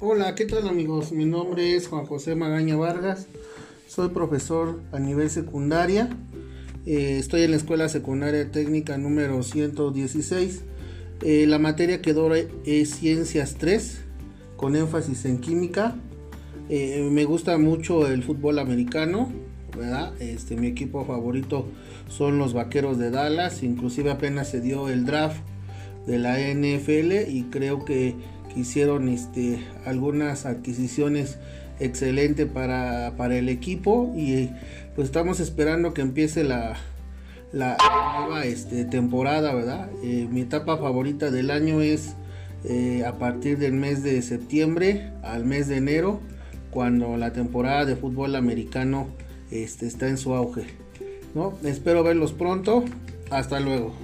Hola, ¿qué tal amigos? Mi nombre es Juan José Magaña Vargas, soy profesor a nivel secundaria, eh, estoy en la Escuela Secundaria Técnica número 116. Eh, la materia que doy es Ciencias 3, con énfasis en química. Eh, me gusta mucho el fútbol americano, ¿verdad? Este, mi equipo favorito son los Vaqueros de Dallas, inclusive apenas se dio el draft de la NFL y creo que hicieron este, algunas adquisiciones excelentes para, el equipo y pues estamos esperando que empiece la, la nueva este, temporada, ¿verdad? Eh, mi etapa favorita del año es eh, a partir del mes de septiembre al mes de enero, cuando la temporada de fútbol americano este, está en su auge. ¿no? Espero verlos pronto. Hasta luego.